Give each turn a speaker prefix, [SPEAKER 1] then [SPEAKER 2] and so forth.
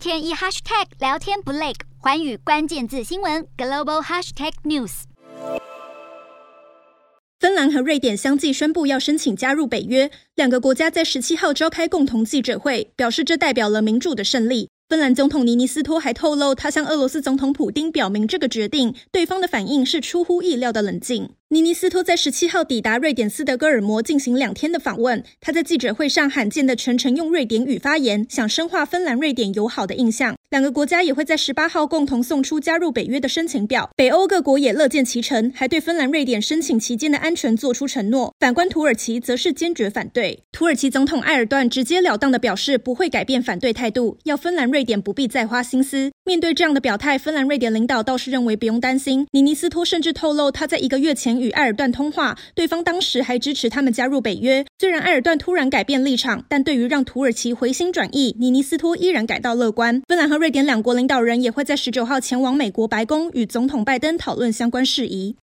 [SPEAKER 1] 天一 hashtag 聊天不累，寰宇关键字新闻 global hashtag news。
[SPEAKER 2] 芬兰和瑞典相继宣布要申请加入北约，两个国家在十七号召开共同记者会，表示这代表了民主的胜利。芬兰总统尼尼斯托还透露，他向俄罗斯总统普丁表明这个决定，对方的反应是出乎意料的冷静。尼尼斯托在十七号抵达瑞典斯德哥尔摩进行两天的访问，他在记者会上罕见的全程用瑞典语发言，想深化芬兰瑞典友好的印象。两个国家也会在十八号共同送出加入北约的申请表，北欧各国也乐见其成，还对芬兰、瑞典申请期间的安全做出承诺。反观土耳其，则是坚决反对。土耳其总统埃尔段直截了当地表示，不会改变反对态度，要芬兰、瑞典不必再花心思。面对这样的表态，芬兰、瑞典领导倒是认为不用担心。尼尼斯托甚至透露，他在一个月前与埃尔段通话，对方当时还支持他们加入北约。虽然埃尔段突然改变立场，但对于让土耳其回心转意，尼尼斯托依然感到乐观。芬兰和瑞典两国领导人也会在十九号前往美国白宫与总统拜登讨论相关事宜。